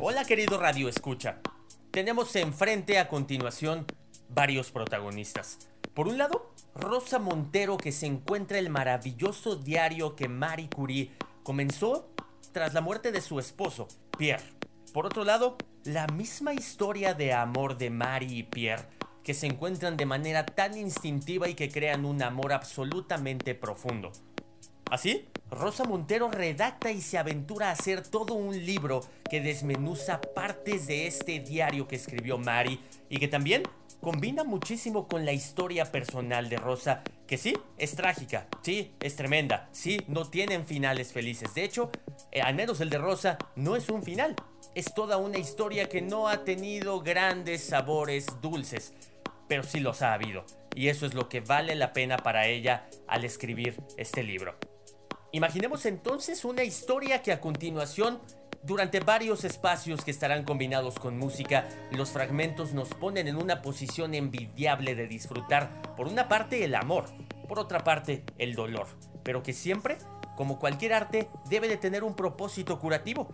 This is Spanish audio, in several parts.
Hola querido Radio Escucha. Tenemos enfrente a continuación varios protagonistas. Por un lado, Rosa Montero que se encuentra el maravilloso diario que Marie Curie comenzó tras la muerte de su esposo, Pierre. Por otro lado, la misma historia de amor de Marie y Pierre que se encuentran de manera tan instintiva y que crean un amor absolutamente profundo. Así, Rosa Montero redacta y se aventura a hacer todo un libro que desmenuza partes de este diario que escribió Mari y que también combina muchísimo con la historia personal de Rosa, que sí, es trágica, sí, es tremenda, sí, no tienen finales felices. De hecho, eh, al menos el de Rosa no es un final, es toda una historia que no ha tenido grandes sabores dulces, pero sí los ha habido. Y eso es lo que vale la pena para ella al escribir este libro. Imaginemos entonces una historia que a continuación, durante varios espacios que estarán combinados con música, los fragmentos nos ponen en una posición envidiable de disfrutar, por una parte, el amor, por otra parte, el dolor, pero que siempre, como cualquier arte, debe de tener un propósito curativo.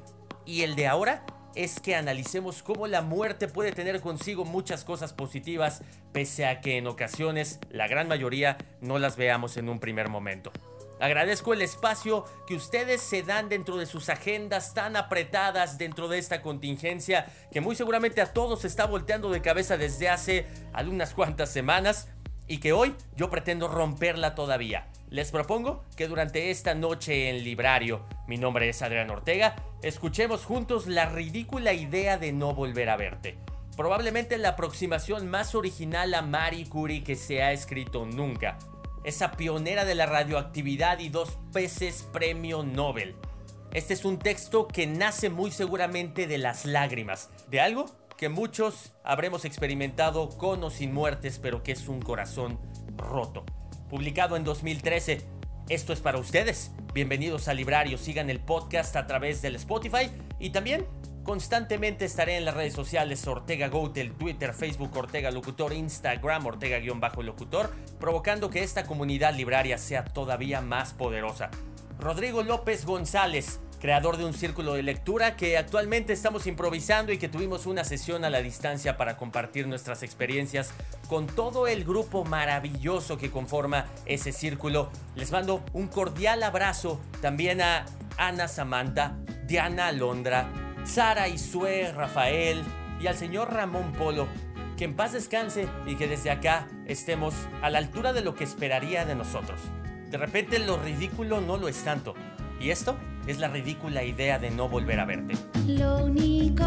Y el de ahora es que analicemos cómo la muerte puede tener consigo muchas cosas positivas, pese a que en ocasiones, la gran mayoría, no las veamos en un primer momento. Agradezco el espacio que ustedes se dan dentro de sus agendas tan apretadas dentro de esta contingencia que muy seguramente a todos está volteando de cabeza desde hace algunas cuantas semanas y que hoy yo pretendo romperla todavía. Les propongo que durante esta noche en Librario, mi nombre es Adrián Ortega, escuchemos juntos la ridícula idea de no volver a verte. Probablemente la aproximación más original a Marie Curie que se ha escrito nunca esa pionera de la radioactividad y dos peces premio Nobel. Este es un texto que nace muy seguramente de las lágrimas, de algo que muchos habremos experimentado con o sin muertes, pero que es un corazón roto. Publicado en 2013, esto es para ustedes. Bienvenidos al librario, sigan el podcast a través del Spotify y también Constantemente estaré en las redes sociales Ortega Goat, Twitter, Facebook Ortega Locutor, Instagram Ortega-Locutor, provocando que esta comunidad libraria sea todavía más poderosa. Rodrigo López González, creador de un círculo de lectura que actualmente estamos improvisando y que tuvimos una sesión a la distancia para compartir nuestras experiencias con todo el grupo maravilloso que conforma ese círculo. Les mando un cordial abrazo también a Ana Samantha, Diana Alondra, Sara Isue, Rafael y al señor Ramón Polo, que en paz descanse y que desde acá estemos a la altura de lo que esperaría de nosotros. De repente lo ridículo no lo es tanto, y esto es la ridícula idea de no volver a verte. Lo único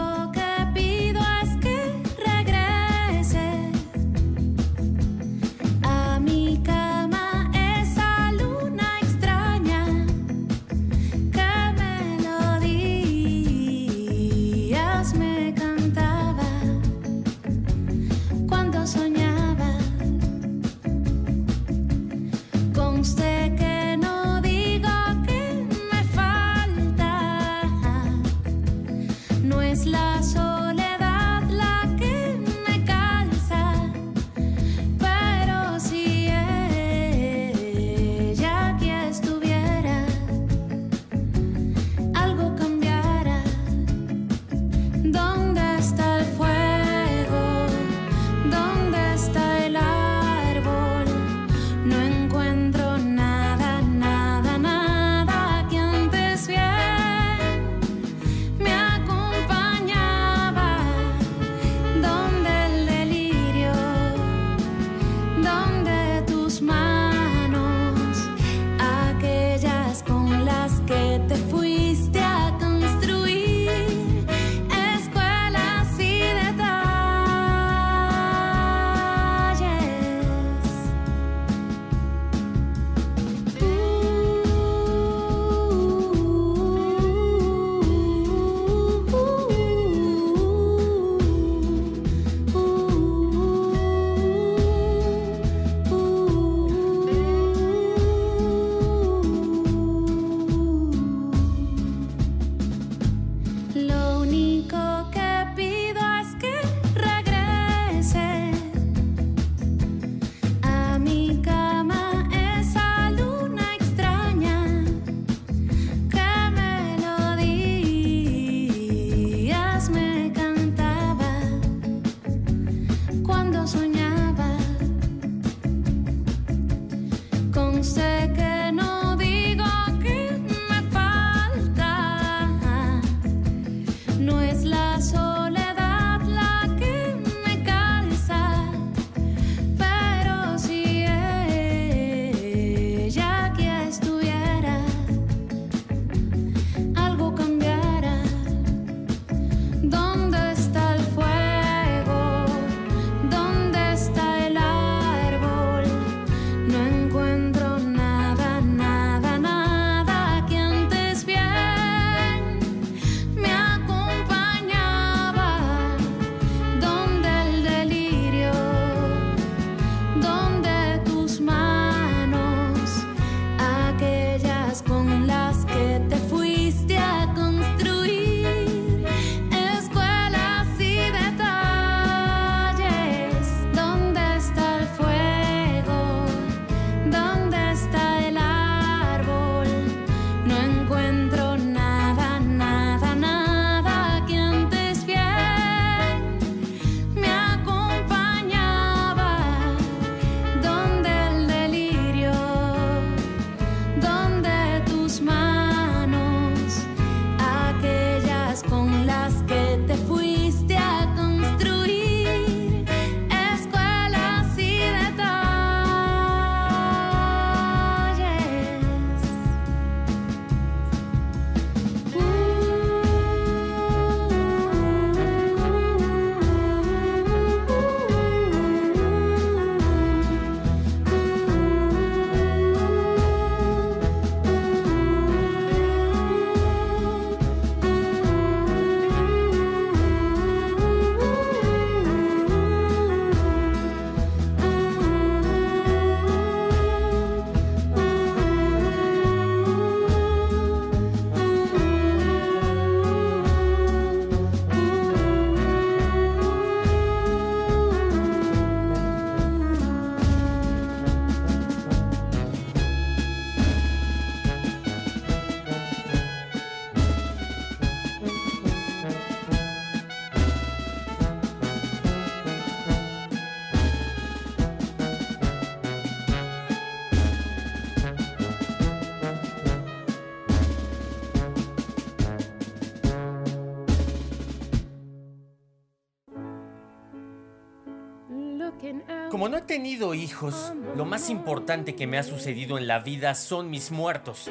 tenido hijos, lo más importante que me ha sucedido en la vida son mis muertos.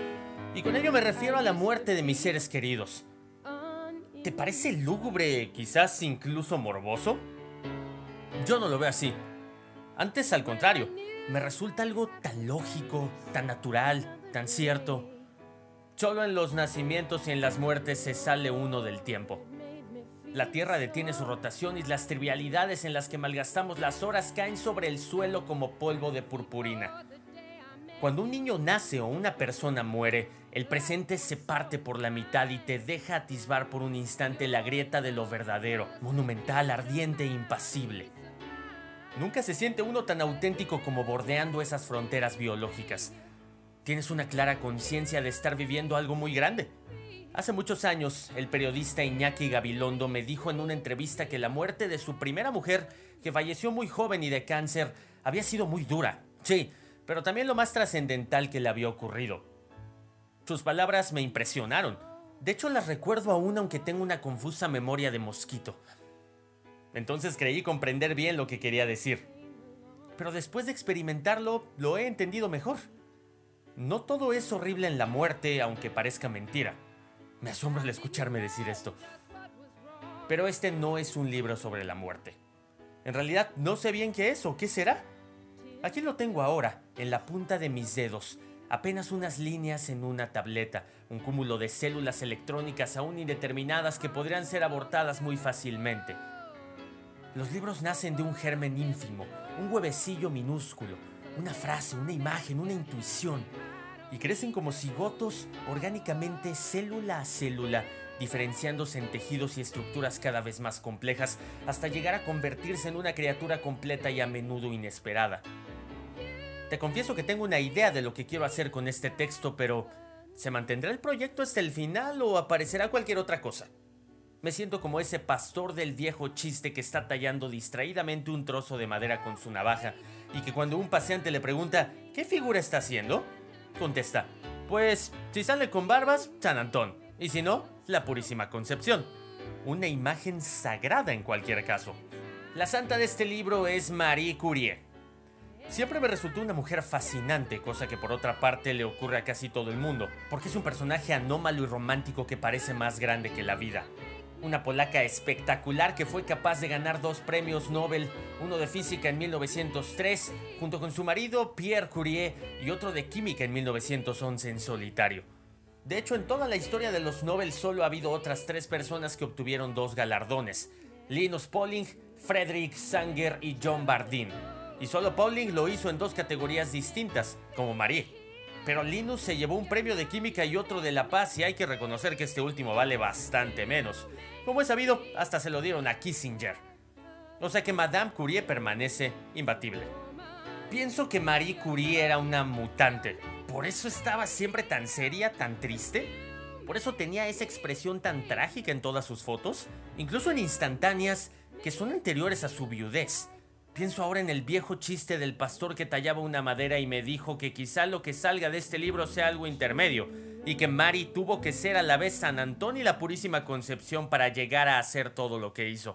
Y con ello me refiero a la muerte de mis seres queridos. ¿Te parece lúgubre, quizás incluso morboso? Yo no lo veo así. Antes, al contrario, me resulta algo tan lógico, tan natural, tan cierto. Solo en los nacimientos y en las muertes se sale uno del tiempo. La Tierra detiene su rotación y las trivialidades en las que malgastamos las horas caen sobre el suelo como polvo de purpurina. Cuando un niño nace o una persona muere, el presente se parte por la mitad y te deja atisbar por un instante la grieta de lo verdadero, monumental, ardiente e impasible. Nunca se siente uno tan auténtico como bordeando esas fronteras biológicas. Tienes una clara conciencia de estar viviendo algo muy grande. Hace muchos años, el periodista Iñaki Gabilondo me dijo en una entrevista que la muerte de su primera mujer, que falleció muy joven y de cáncer, había sido muy dura. Sí, pero también lo más trascendental que le había ocurrido. Sus palabras me impresionaron. De hecho, las recuerdo aún aunque tengo una confusa memoria de mosquito. Entonces creí comprender bien lo que quería decir. Pero después de experimentarlo, lo he entendido mejor. No todo es horrible en la muerte, aunque parezca mentira. Me asombra al escucharme decir esto. Pero este no es un libro sobre la muerte. En realidad no sé bien qué es o qué será. Aquí lo tengo ahora, en la punta de mis dedos, apenas unas líneas en una tableta, un cúmulo de células electrónicas aún indeterminadas que podrían ser abortadas muy fácilmente. Los libros nacen de un germen ínfimo, un huevecillo minúsculo, una frase, una imagen, una intuición, y crecen como cigotos orgánicamente célula a célula, diferenciándose en tejidos y estructuras cada vez más complejas hasta llegar a convertirse en una criatura completa y a menudo inesperada. Te confieso que tengo una idea de lo que quiero hacer con este texto, pero ¿se mantendrá el proyecto hasta el final o aparecerá cualquier otra cosa? Me siento como ese pastor del viejo chiste que está tallando distraídamente un trozo de madera con su navaja y que cuando un paseante le pregunta ¿qué figura está haciendo? Contesta, pues si sale con barbas, San Antón, y si no, la Purísima Concepción. Una imagen sagrada en cualquier caso. La santa de este libro es Marie Curie. Siempre me resultó una mujer fascinante, cosa que por otra parte le ocurre a casi todo el mundo, porque es un personaje anómalo y romántico que parece más grande que la vida una polaca espectacular que fue capaz de ganar dos premios Nobel, uno de física en 1903 junto con su marido Pierre Curie y otro de química en 1911 en solitario. De hecho, en toda la historia de los Nobel solo ha habido otras tres personas que obtuvieron dos galardones, Linus Pauling, Frederick Sanger y John Bardeen. Y solo Pauling lo hizo en dos categorías distintas, como Marie. Pero Linus se llevó un premio de química y otro de la paz y hay que reconocer que este último vale bastante menos. Como es sabido, hasta se lo dieron a Kissinger. O sea que Madame Curie permanece imbatible. Pienso que Marie Curie era una mutante. Por eso estaba siempre tan seria, tan triste. Por eso tenía esa expresión tan trágica en todas sus fotos, incluso en instantáneas que son anteriores a su viudez. Pienso ahora en el viejo chiste del pastor que tallaba una madera y me dijo que quizá lo que salga de este libro sea algo intermedio, y que Mari tuvo que ser a la vez San Antón y la Purísima Concepción para llegar a hacer todo lo que hizo.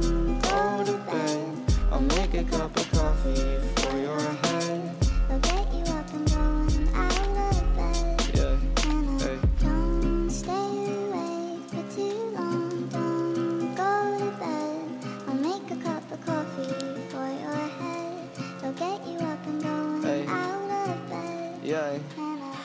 Make a cup of coffee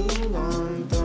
Too long,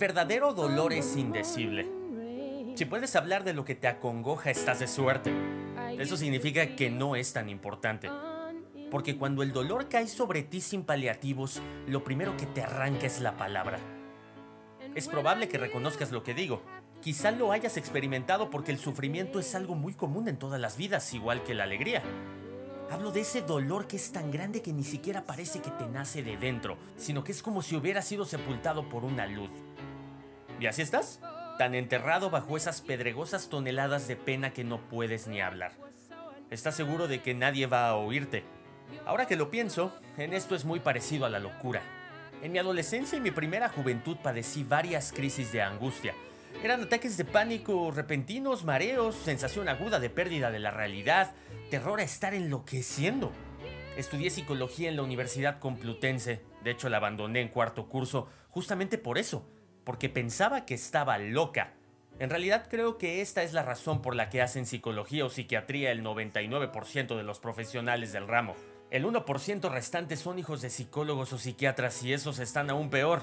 verdadero dolor es indecible. Si puedes hablar de lo que te acongoja, estás de suerte. Eso significa que no es tan importante. Porque cuando el dolor cae sobre ti sin paliativos, lo primero que te arranca es la palabra. Es probable que reconozcas lo que digo. Quizá lo hayas experimentado porque el sufrimiento es algo muy común en todas las vidas, igual que la alegría. Hablo de ese dolor que es tan grande que ni siquiera parece que te nace de dentro, sino que es como si hubiera sido sepultado por una luz. ¿Y así estás? Tan enterrado bajo esas pedregosas toneladas de pena que no puedes ni hablar. Estás seguro de que nadie va a oírte. Ahora que lo pienso, en esto es muy parecido a la locura. En mi adolescencia y mi primera juventud padecí varias crisis de angustia. Eran ataques de pánico repentinos, mareos, sensación aguda de pérdida de la realidad, terror a estar enloqueciendo. Estudié psicología en la Universidad Complutense, de hecho la abandoné en cuarto curso justamente por eso, porque pensaba que estaba loca. En realidad creo que esta es la razón por la que hacen psicología o psiquiatría el 99% de los profesionales del ramo. El 1% restante son hijos de psicólogos o psiquiatras y esos están aún peor.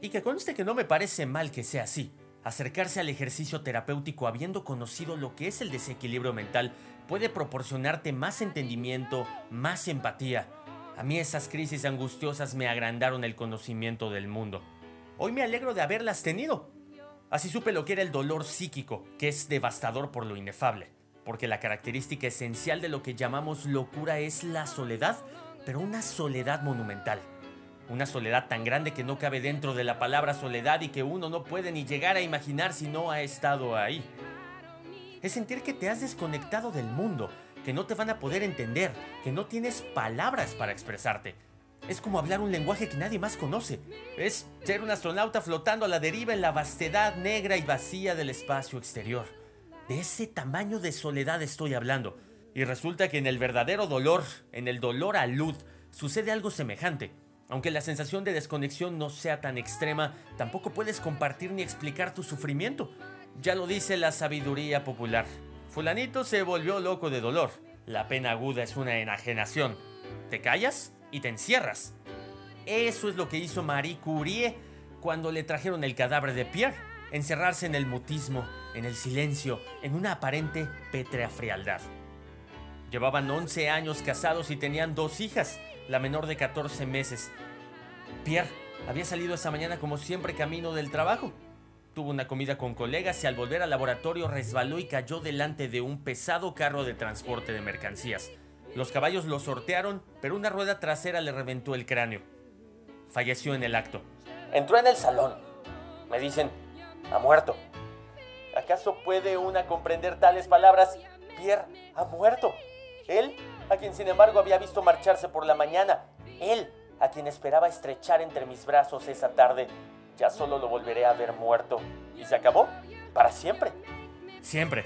Y que conste que no me parece mal que sea así. Acercarse al ejercicio terapéutico habiendo conocido lo que es el desequilibrio mental puede proporcionarte más entendimiento, más empatía. A mí esas crisis angustiosas me agrandaron el conocimiento del mundo. Hoy me alegro de haberlas tenido. Así supe lo que era el dolor psíquico, que es devastador por lo inefable, porque la característica esencial de lo que llamamos locura es la soledad, pero una soledad monumental. Una soledad tan grande que no cabe dentro de la palabra soledad y que uno no puede ni llegar a imaginar si no ha estado ahí. Es sentir que te has desconectado del mundo, que no te van a poder entender, que no tienes palabras para expresarte. Es como hablar un lenguaje que nadie más conoce. Es ser un astronauta flotando a la deriva en la vastedad negra y vacía del espacio exterior. De ese tamaño de soledad estoy hablando. Y resulta que en el verdadero dolor, en el dolor a luz, sucede algo semejante. Aunque la sensación de desconexión no sea tan extrema, tampoco puedes compartir ni explicar tu sufrimiento. Ya lo dice la sabiduría popular. Fulanito se volvió loco de dolor. La pena aguda es una enajenación. Te callas y te encierras. Eso es lo que hizo Marie Curie cuando le trajeron el cadáver de Pierre. Encerrarse en el mutismo, en el silencio, en una aparente pétrea frialdad. Llevaban 11 años casados y tenían dos hijas, la menor de 14 meses. Pierre había salido esa mañana como siempre camino del trabajo. Tuvo una comida con colegas y al volver al laboratorio resbaló y cayó delante de un pesado carro de transporte de mercancías. Los caballos lo sortearon, pero una rueda trasera le reventó el cráneo. Falleció en el acto. Entró en el salón. Me dicen, ha muerto. ¿Acaso puede una comprender tales palabras? Pierre ha muerto. Él, a quien sin embargo había visto marcharse por la mañana. Él, a quien esperaba estrechar entre mis brazos esa tarde. Ya solo lo volveré a ver muerto. ¿Y se acabó? ¿Para siempre? Siempre.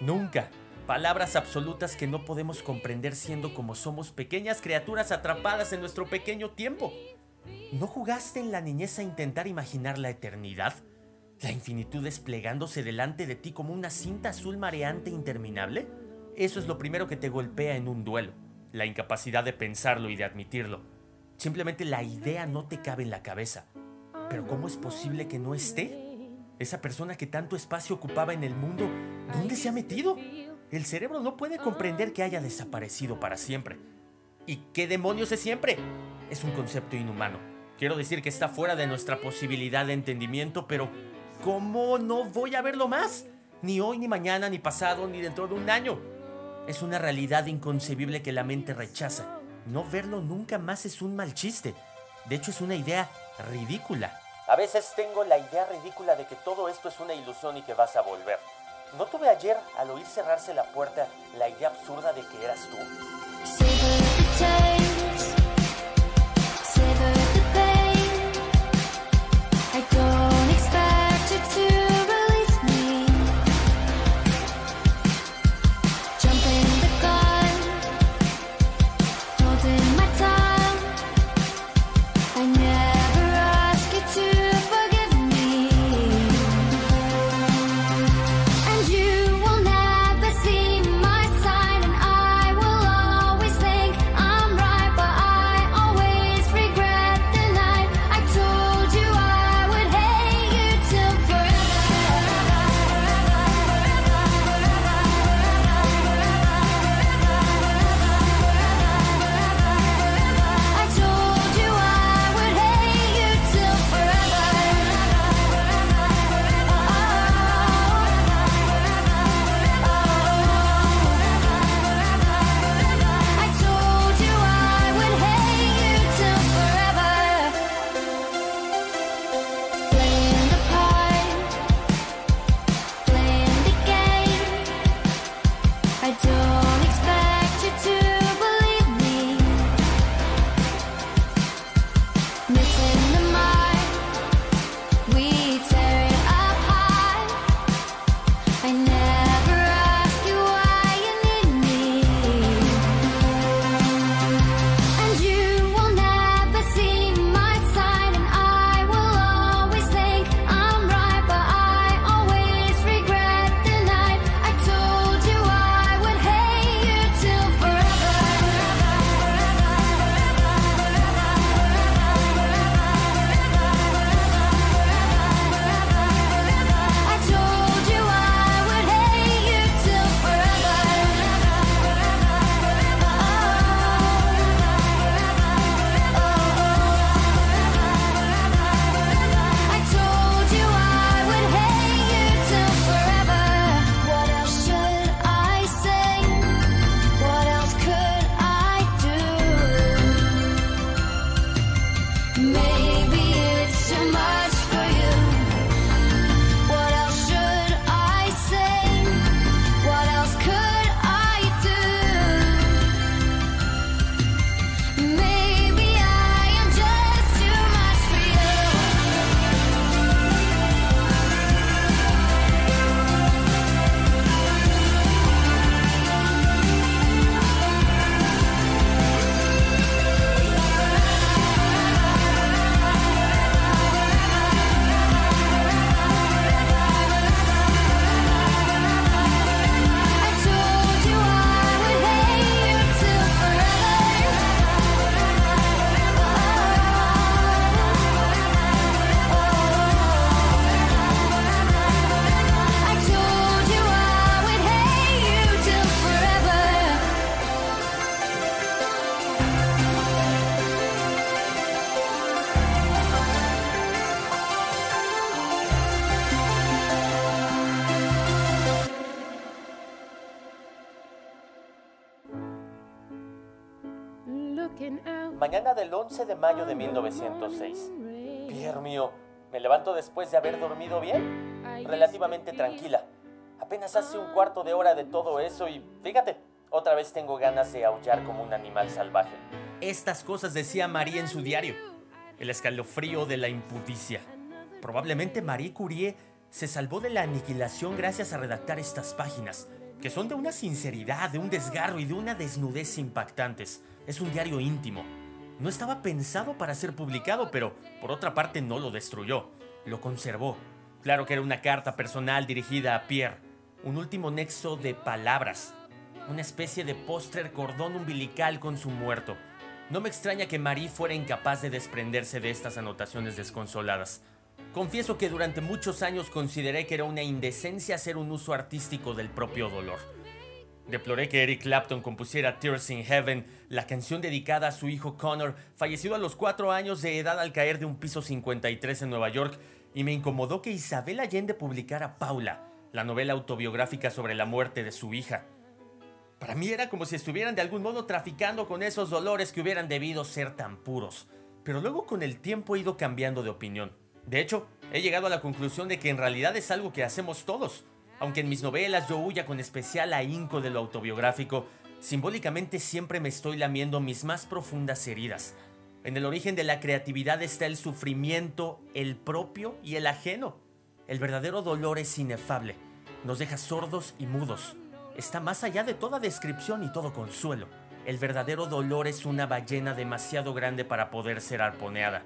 Nunca. Palabras absolutas que no podemos comprender siendo como somos pequeñas criaturas atrapadas en nuestro pequeño tiempo. ¿No jugaste en la niñez a intentar imaginar la eternidad? ¿La infinitud desplegándose delante de ti como una cinta azul mareante interminable? Eso es lo primero que te golpea en un duelo, la incapacidad de pensarlo y de admitirlo. Simplemente la idea no te cabe en la cabeza. Pero ¿cómo es posible que no esté? Esa persona que tanto espacio ocupaba en el mundo, ¿dónde se ha metido? El cerebro no puede comprender que haya desaparecido para siempre. ¿Y qué demonios es siempre? Es un concepto inhumano. Quiero decir que está fuera de nuestra posibilidad de entendimiento, pero ¿cómo no voy a verlo más? Ni hoy, ni mañana, ni pasado, ni dentro de un año. Es una realidad inconcebible que la mente rechaza. No verlo nunca más es un mal chiste. De hecho, es una idea ridícula. A veces tengo la idea ridícula de que todo esto es una ilusión y que vas a volver. ¿No tuve ayer, al oír cerrarse la puerta, la idea absurda de que eras tú? Mañana del 11 de mayo de 1906. Pierre mío, me levanto después de haber dormido bien, relativamente tranquila. Apenas hace un cuarto de hora de todo eso y fíjate, otra vez tengo ganas de aullar como un animal salvaje. Estas cosas decía María en su diario. El escalofrío de la impudicia. Probablemente Marie Curie se salvó de la aniquilación gracias a redactar estas páginas. que son de una sinceridad, de un desgarro y de una desnudez impactantes. Es un diario íntimo. No estaba pensado para ser publicado, pero por otra parte no lo destruyó, lo conservó. Claro que era una carta personal dirigida a Pierre, un último nexo de palabras, una especie de póster cordón umbilical con su muerto. No me extraña que Marie fuera incapaz de desprenderse de estas anotaciones desconsoladas. Confieso que durante muchos años consideré que era una indecencia hacer un uso artístico del propio dolor. Deploré que Eric Clapton compusiera Tears in Heaven, la canción dedicada a su hijo Connor, fallecido a los 4 años de edad al caer de un piso 53 en Nueva York, y me incomodó que Isabel Allende publicara Paula, la novela autobiográfica sobre la muerte de su hija. Para mí era como si estuvieran de algún modo traficando con esos dolores que hubieran debido ser tan puros. Pero luego con el tiempo he ido cambiando de opinión. De hecho, he llegado a la conclusión de que en realidad es algo que hacemos todos. Aunque en mis novelas yo huya con especial ahínco de lo autobiográfico, simbólicamente siempre me estoy lamiendo mis más profundas heridas. En el origen de la creatividad está el sufrimiento, el propio y el ajeno. El verdadero dolor es inefable. Nos deja sordos y mudos. Está más allá de toda descripción y todo consuelo. El verdadero dolor es una ballena demasiado grande para poder ser arponeada.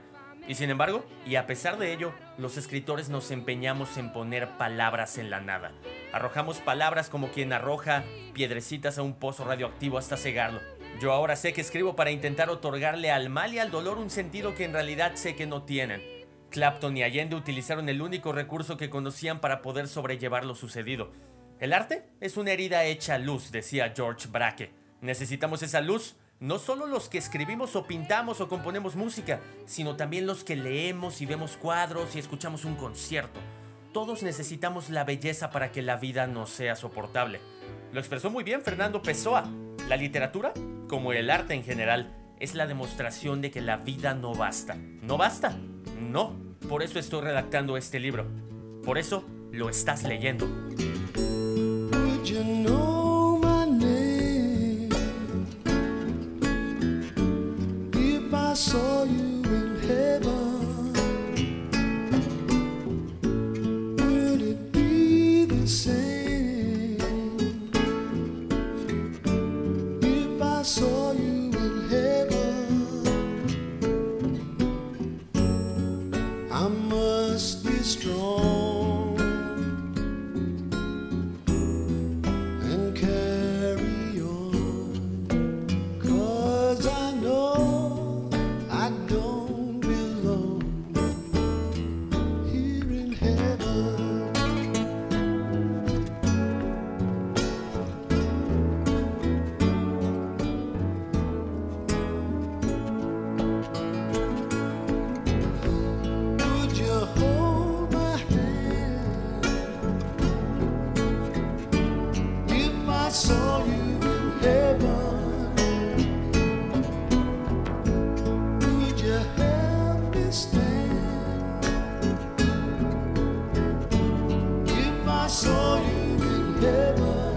Y sin embargo, y a pesar de ello, los escritores nos empeñamos en poner palabras en la nada. Arrojamos palabras como quien arroja piedrecitas a un pozo radioactivo hasta cegarlo. Yo ahora sé que escribo para intentar otorgarle al mal y al dolor un sentido que en realidad sé que no tienen. Clapton y Allende utilizaron el único recurso que conocían para poder sobrellevar lo sucedido. El arte es una herida hecha luz, decía George Braque. Necesitamos esa luz no solo los que escribimos o pintamos o componemos música, sino también los que leemos y vemos cuadros y escuchamos un concierto. Todos necesitamos la belleza para que la vida nos sea soportable. Lo expresó muy bien Fernando Pessoa. La literatura, como el arte en general, es la demostración de que la vida no basta. ¿No basta? No. Por eso estoy redactando este libro. Por eso lo estás leyendo. So. Saw you in heaven?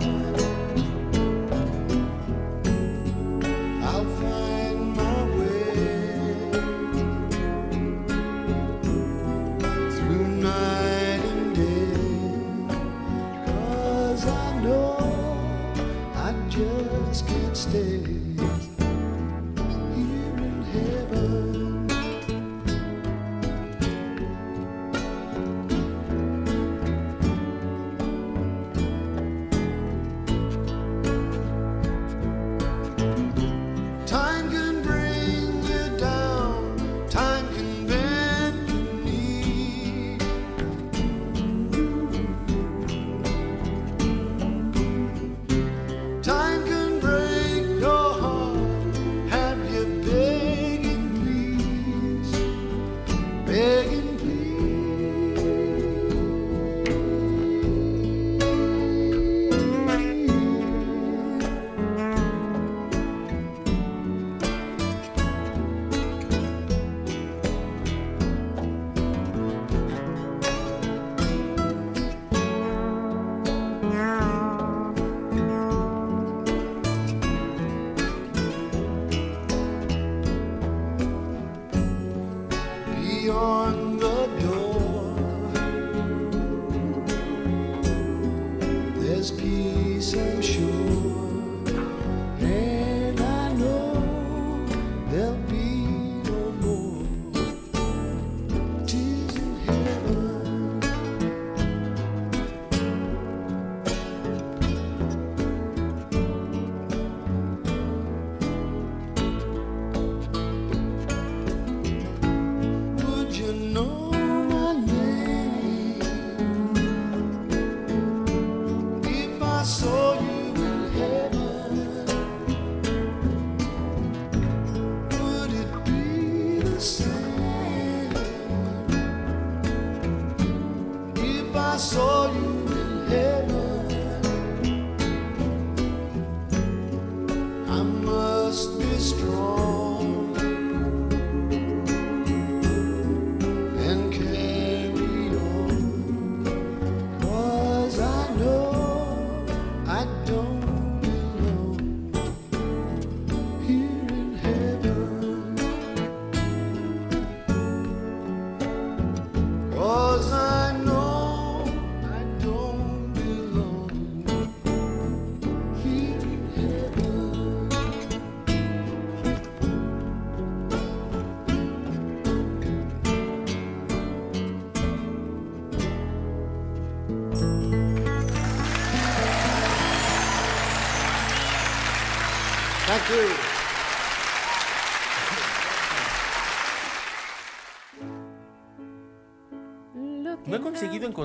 your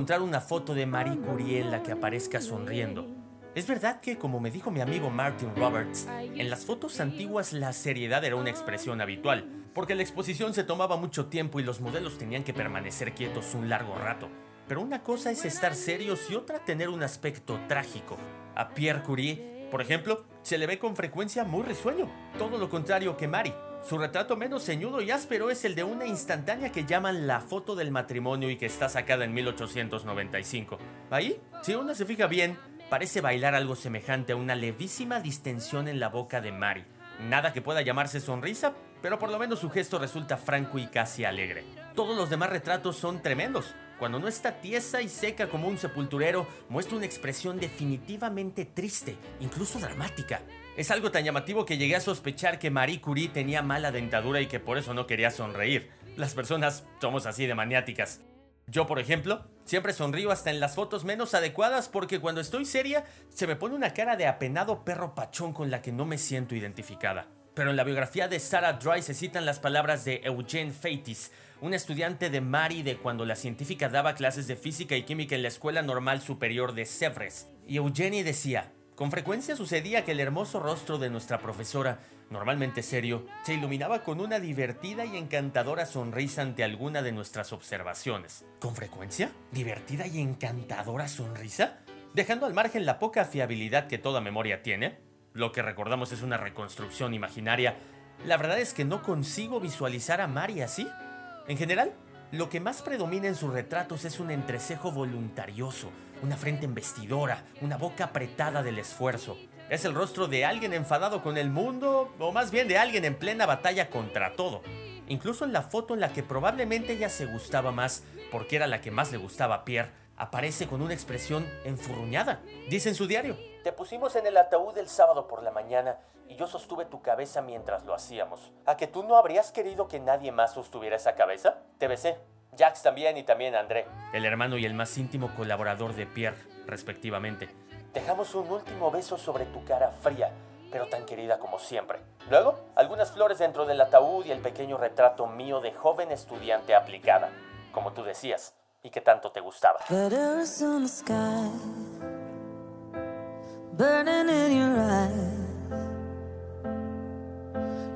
encontrar una foto de Marie Curie en la que aparezca sonriendo. Es verdad que, como me dijo mi amigo Martin Roberts, en las fotos antiguas la seriedad era una expresión habitual, porque la exposición se tomaba mucho tiempo y los modelos tenían que permanecer quietos un largo rato. Pero una cosa es estar serios y otra tener un aspecto trágico. A Pierre Curie, por ejemplo, se le ve con frecuencia muy risueño, todo lo contrario que Marie. Su retrato menos ceñudo y áspero es el de una instantánea que llaman la foto del matrimonio y que está sacada en 1895. Ahí, si uno se fija bien, parece bailar algo semejante a una levísima distensión en la boca de Mary. Nada que pueda llamarse sonrisa, pero por lo menos su gesto resulta franco y casi alegre. Todos los demás retratos son tremendos. Cuando no está tiesa y seca como un sepulturero, muestra una expresión definitivamente triste, incluso dramática. Es algo tan llamativo que llegué a sospechar que Marie Curie tenía mala dentadura y que por eso no quería sonreír. Las personas somos así de maniáticas. Yo, por ejemplo, siempre sonrío hasta en las fotos menos adecuadas porque cuando estoy seria se me pone una cara de apenado perro pachón con la que no me siento identificada. Pero en la biografía de Sarah Dry se citan las palabras de Eugene Feitis, un estudiante de Mari de cuando la científica daba clases de física y química en la Escuela Normal Superior de Sèvres. Y Eugenie decía, con frecuencia sucedía que el hermoso rostro de nuestra profesora, normalmente serio, se iluminaba con una divertida y encantadora sonrisa ante alguna de nuestras observaciones. ¿Con frecuencia? ¿Divertida y encantadora sonrisa? Dejando al margen la poca fiabilidad que toda memoria tiene, lo que recordamos es una reconstrucción imaginaria, la verdad es que no consigo visualizar a Mari así. En general, lo que más predomina en sus retratos es un entrecejo voluntarioso, una frente embestidora, una boca apretada del esfuerzo. Es el rostro de alguien enfadado con el mundo, o más bien de alguien en plena batalla contra todo. Incluso en la foto en la que probablemente ella se gustaba más, porque era la que más le gustaba a Pierre, aparece con una expresión enfurruñada. Dice en su diario, Te pusimos en el ataúd el sábado por la mañana y yo sostuve tu cabeza mientras lo hacíamos. ¿A que tú no habrías querido que nadie más sostuviera esa cabeza? Te besé. Jax también y también André. El hermano y el más íntimo colaborador de Pierre, respectivamente. Dejamos un último beso sobre tu cara fría, pero tan querida como siempre. Luego, algunas flores dentro del ataúd y el pequeño retrato mío de joven estudiante aplicada, como tú decías, y que tanto te gustaba. That Arizona sky burning in your eyes.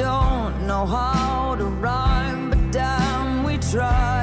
don't know how to rhyme, but damn, we try.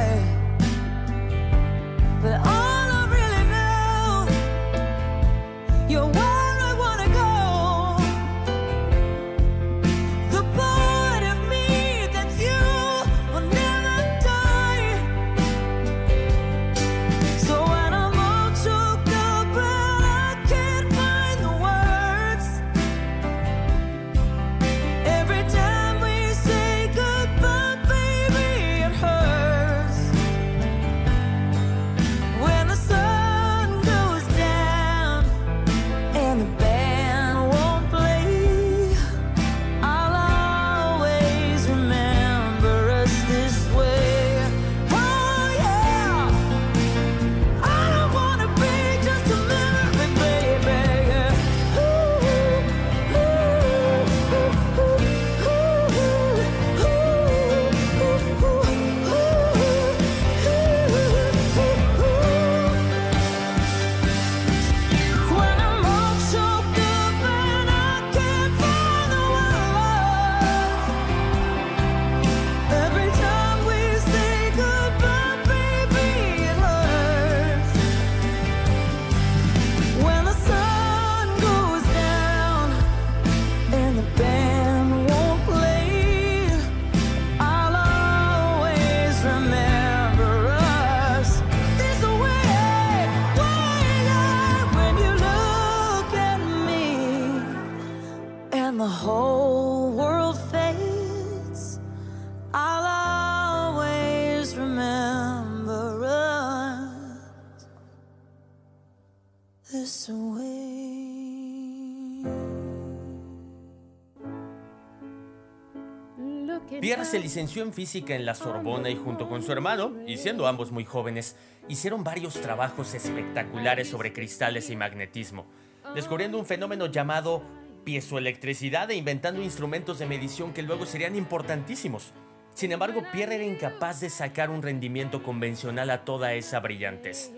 Pierre se licenció en física en la Sorbona y junto con su hermano, y siendo ambos muy jóvenes, hicieron varios trabajos espectaculares sobre cristales y magnetismo, descubriendo un fenómeno llamado piezoelectricidad e inventando instrumentos de medición que luego serían importantísimos. Sin embargo, Pierre era incapaz de sacar un rendimiento convencional a toda esa brillantez.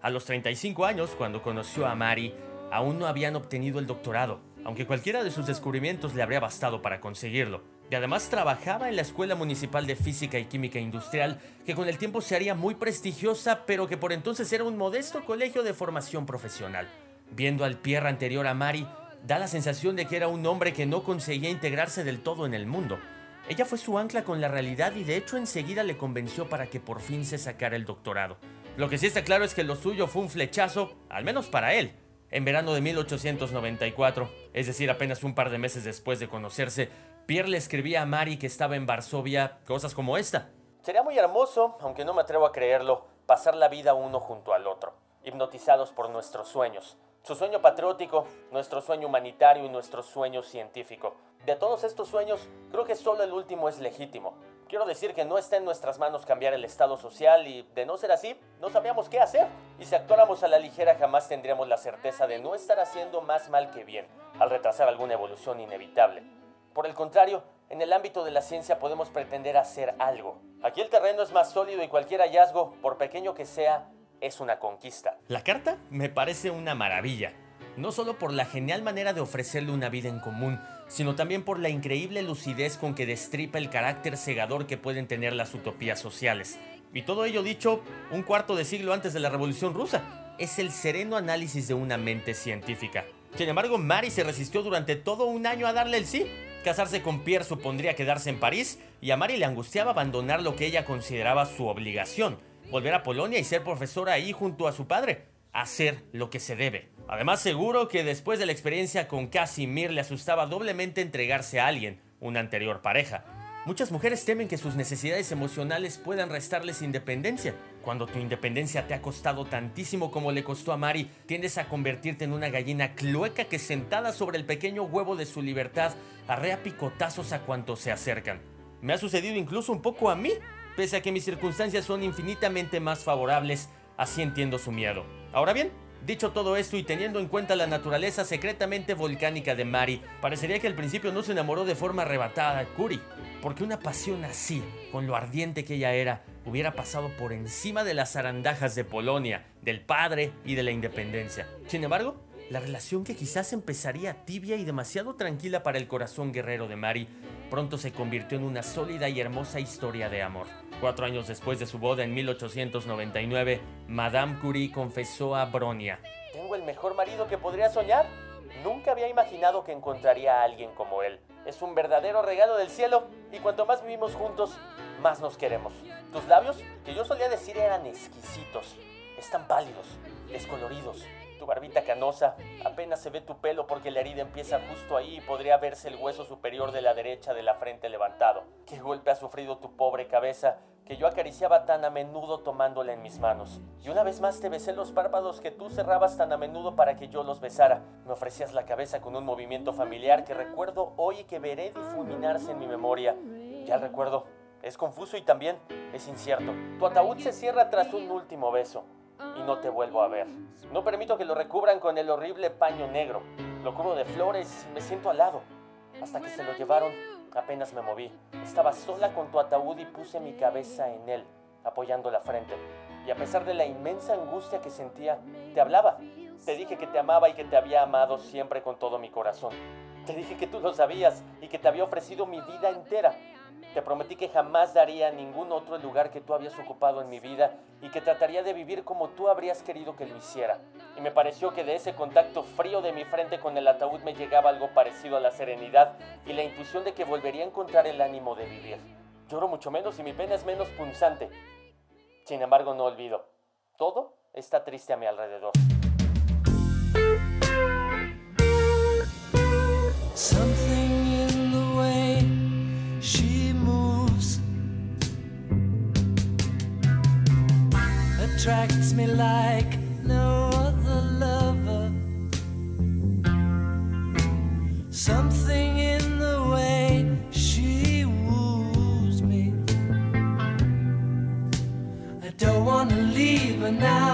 A los 35 años, cuando conoció a Mari, aún no habían obtenido el doctorado, aunque cualquiera de sus descubrimientos le habría bastado para conseguirlo. Y además trabajaba en la Escuela Municipal de Física y Química Industrial, que con el tiempo se haría muy prestigiosa, pero que por entonces era un modesto colegio de formación profesional. Viendo al Pierre anterior a Mari, da la sensación de que era un hombre que no conseguía integrarse del todo en el mundo. Ella fue su ancla con la realidad y de hecho enseguida le convenció para que por fin se sacara el doctorado. Lo que sí está claro es que lo suyo fue un flechazo, al menos para él. En verano de 1894, es decir, apenas un par de meses después de conocerse, Pierre le escribía a Mari que estaba en Varsovia cosas como esta. Sería muy hermoso, aunque no me atrevo a creerlo, pasar la vida uno junto al otro, hipnotizados por nuestros sueños. Su sueño patriótico, nuestro sueño humanitario y nuestro sueño científico. De todos estos sueños, creo que solo el último es legítimo. Quiero decir que no está en nuestras manos cambiar el estado social y, de no ser así, no sabríamos qué hacer. Y si actuáramos a la ligera jamás tendríamos la certeza de no estar haciendo más mal que bien, al retrasar alguna evolución inevitable. Por el contrario, en el ámbito de la ciencia podemos pretender hacer algo. Aquí el terreno es más sólido y cualquier hallazgo, por pequeño que sea, es una conquista. La carta me parece una maravilla, no solo por la genial manera de ofrecerle una vida en común, sino también por la increíble lucidez con que destripa el carácter cegador que pueden tener las utopías sociales. Y todo ello dicho un cuarto de siglo antes de la Revolución Rusa. Es el sereno análisis de una mente científica. Sin embargo, Mary se resistió durante todo un año a darle el sí. Casarse con Pierre supondría quedarse en París y a Mary le angustiaba abandonar lo que ella consideraba su obligación, volver a Polonia y ser profesora ahí junto a su padre, hacer lo que se debe. Además, seguro que después de la experiencia con Casimir le asustaba doblemente entregarse a alguien, una anterior pareja. Muchas mujeres temen que sus necesidades emocionales puedan restarles independencia. Cuando tu independencia te ha costado tantísimo como le costó a Mari, tiendes a convertirte en una gallina clueca que sentada sobre el pequeño huevo de su libertad arrea picotazos a cuantos se acercan. Me ha sucedido incluso un poco a mí, pese a que mis circunstancias son infinitamente más favorables, así entiendo su miedo. Ahora bien, Dicho todo esto y teniendo en cuenta la naturaleza secretamente volcánica de Mari, parecería que al principio no se enamoró de forma arrebatada de Curi, porque una pasión así, con lo ardiente que ella era, hubiera pasado por encima de las zarandajas de Polonia, del padre y de la independencia. Sin embargo, la relación que quizás empezaría tibia y demasiado tranquila para el corazón guerrero de Mari, pronto se convirtió en una sólida y hermosa historia de amor. Cuatro años después de su boda en 1899, Madame Curie confesó a Bronia. Tengo el mejor marido que podría soñar. Nunca había imaginado que encontraría a alguien como él. Es un verdadero regalo del cielo y cuanto más vivimos juntos, más nos queremos. Tus labios, que yo solía decir eran exquisitos, están pálidos, descoloridos. Tu barbita canosa, apenas se ve tu pelo porque la herida empieza justo ahí y podría verse el hueso superior de la derecha de la frente levantado. Qué golpe ha sufrido tu pobre cabeza que yo acariciaba tan a menudo tomándola en mis manos. Y una vez más te besé los párpados que tú cerrabas tan a menudo para que yo los besara. Me ofrecías la cabeza con un movimiento familiar que recuerdo hoy y que veré difuminarse en mi memoria. Ya recuerdo. Es confuso y también es incierto. Tu ataúd se cierra tras un último beso y no te vuelvo a ver. No permito que lo recubran con el horrible paño negro. Lo cubro de flores me siento al lado. Hasta que se lo llevaron, apenas me moví. Estaba sola con tu ataúd y puse mi cabeza en él, apoyando la frente. Y a pesar de la inmensa angustia que sentía, te hablaba. Te dije que te amaba y que te había amado siempre con todo mi corazón. Te dije que tú lo sabías y que te había ofrecido mi vida entera. Te prometí que jamás daría ningún otro el lugar que tú habías ocupado en mi vida y que trataría de vivir como tú habrías querido que lo hiciera. Y me pareció que de ese contacto frío de mi frente con el ataúd me llegaba algo parecido a la serenidad y la intuición de que volvería a encontrar el ánimo de vivir. Lloro mucho menos y mi pena es menos punzante. Sin embargo, no olvido. Todo está triste a mi alrededor. Attracts me like no other lover. Something in the way she woos me. I don't wanna leave her now.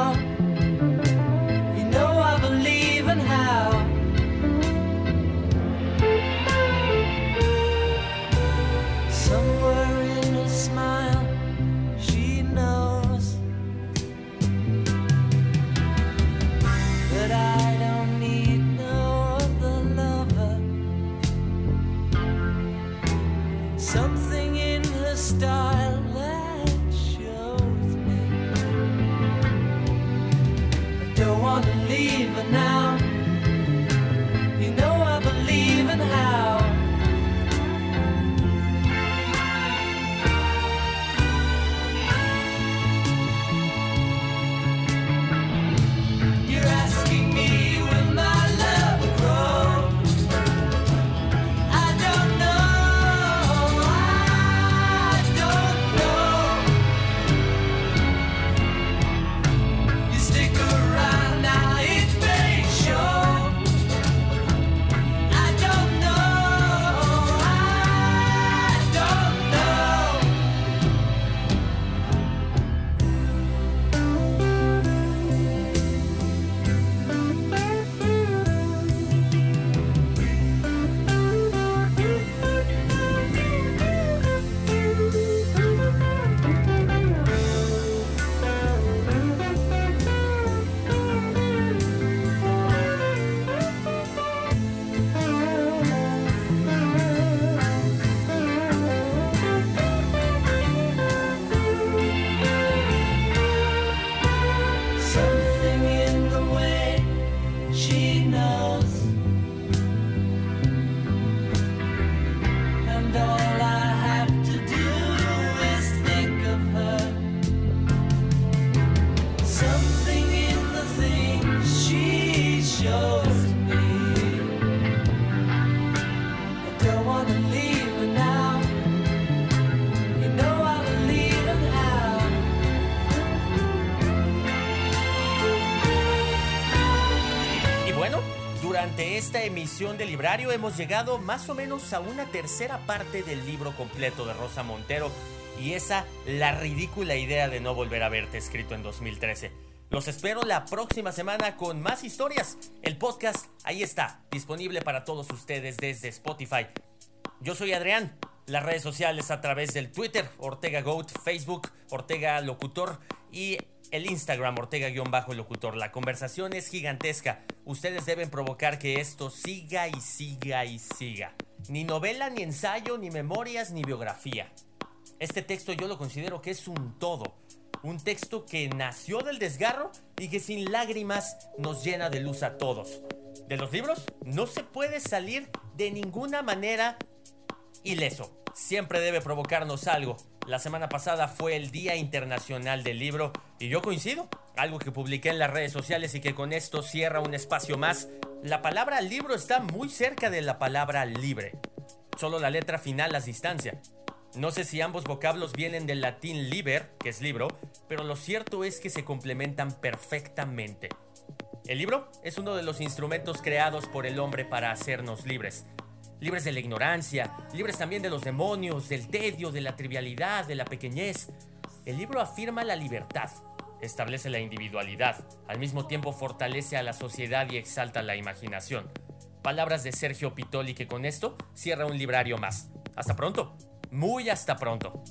Emisión de Librario hemos llegado más o menos a una tercera parte del libro completo de Rosa Montero y esa la ridícula idea de no volver a verte escrito en 2013. Los espero la próxima semana con más historias. El podcast ahí está, disponible para todos ustedes desde Spotify. Yo soy Adrián. Las redes sociales a través del Twitter, Ortega Goat, Facebook, Ortega Locutor y el Instagram, Ortega-Locutor. La conversación es gigantesca. Ustedes deben provocar que esto siga y siga y siga. Ni novela, ni ensayo, ni memorias, ni biografía. Este texto yo lo considero que es un todo. Un texto que nació del desgarro y que sin lágrimas nos llena de luz a todos. De los libros no se puede salir de ninguna manera ileso. Siempre debe provocarnos algo. La semana pasada fue el Día Internacional del Libro y yo coincido. Algo que publiqué en las redes sociales y que con esto cierra un espacio más. La palabra libro está muy cerca de la palabra libre. Solo la letra final las distancia. No sé si ambos vocablos vienen del latín liber, que es libro, pero lo cierto es que se complementan perfectamente. El libro es uno de los instrumentos creados por el hombre para hacernos libres. Libres de la ignorancia, libres también de los demonios, del tedio, de la trivialidad, de la pequeñez. El libro afirma la libertad, establece la individualidad, al mismo tiempo fortalece a la sociedad y exalta la imaginación. Palabras de Sergio Pitoli que con esto cierra un librario más. Hasta pronto, muy hasta pronto.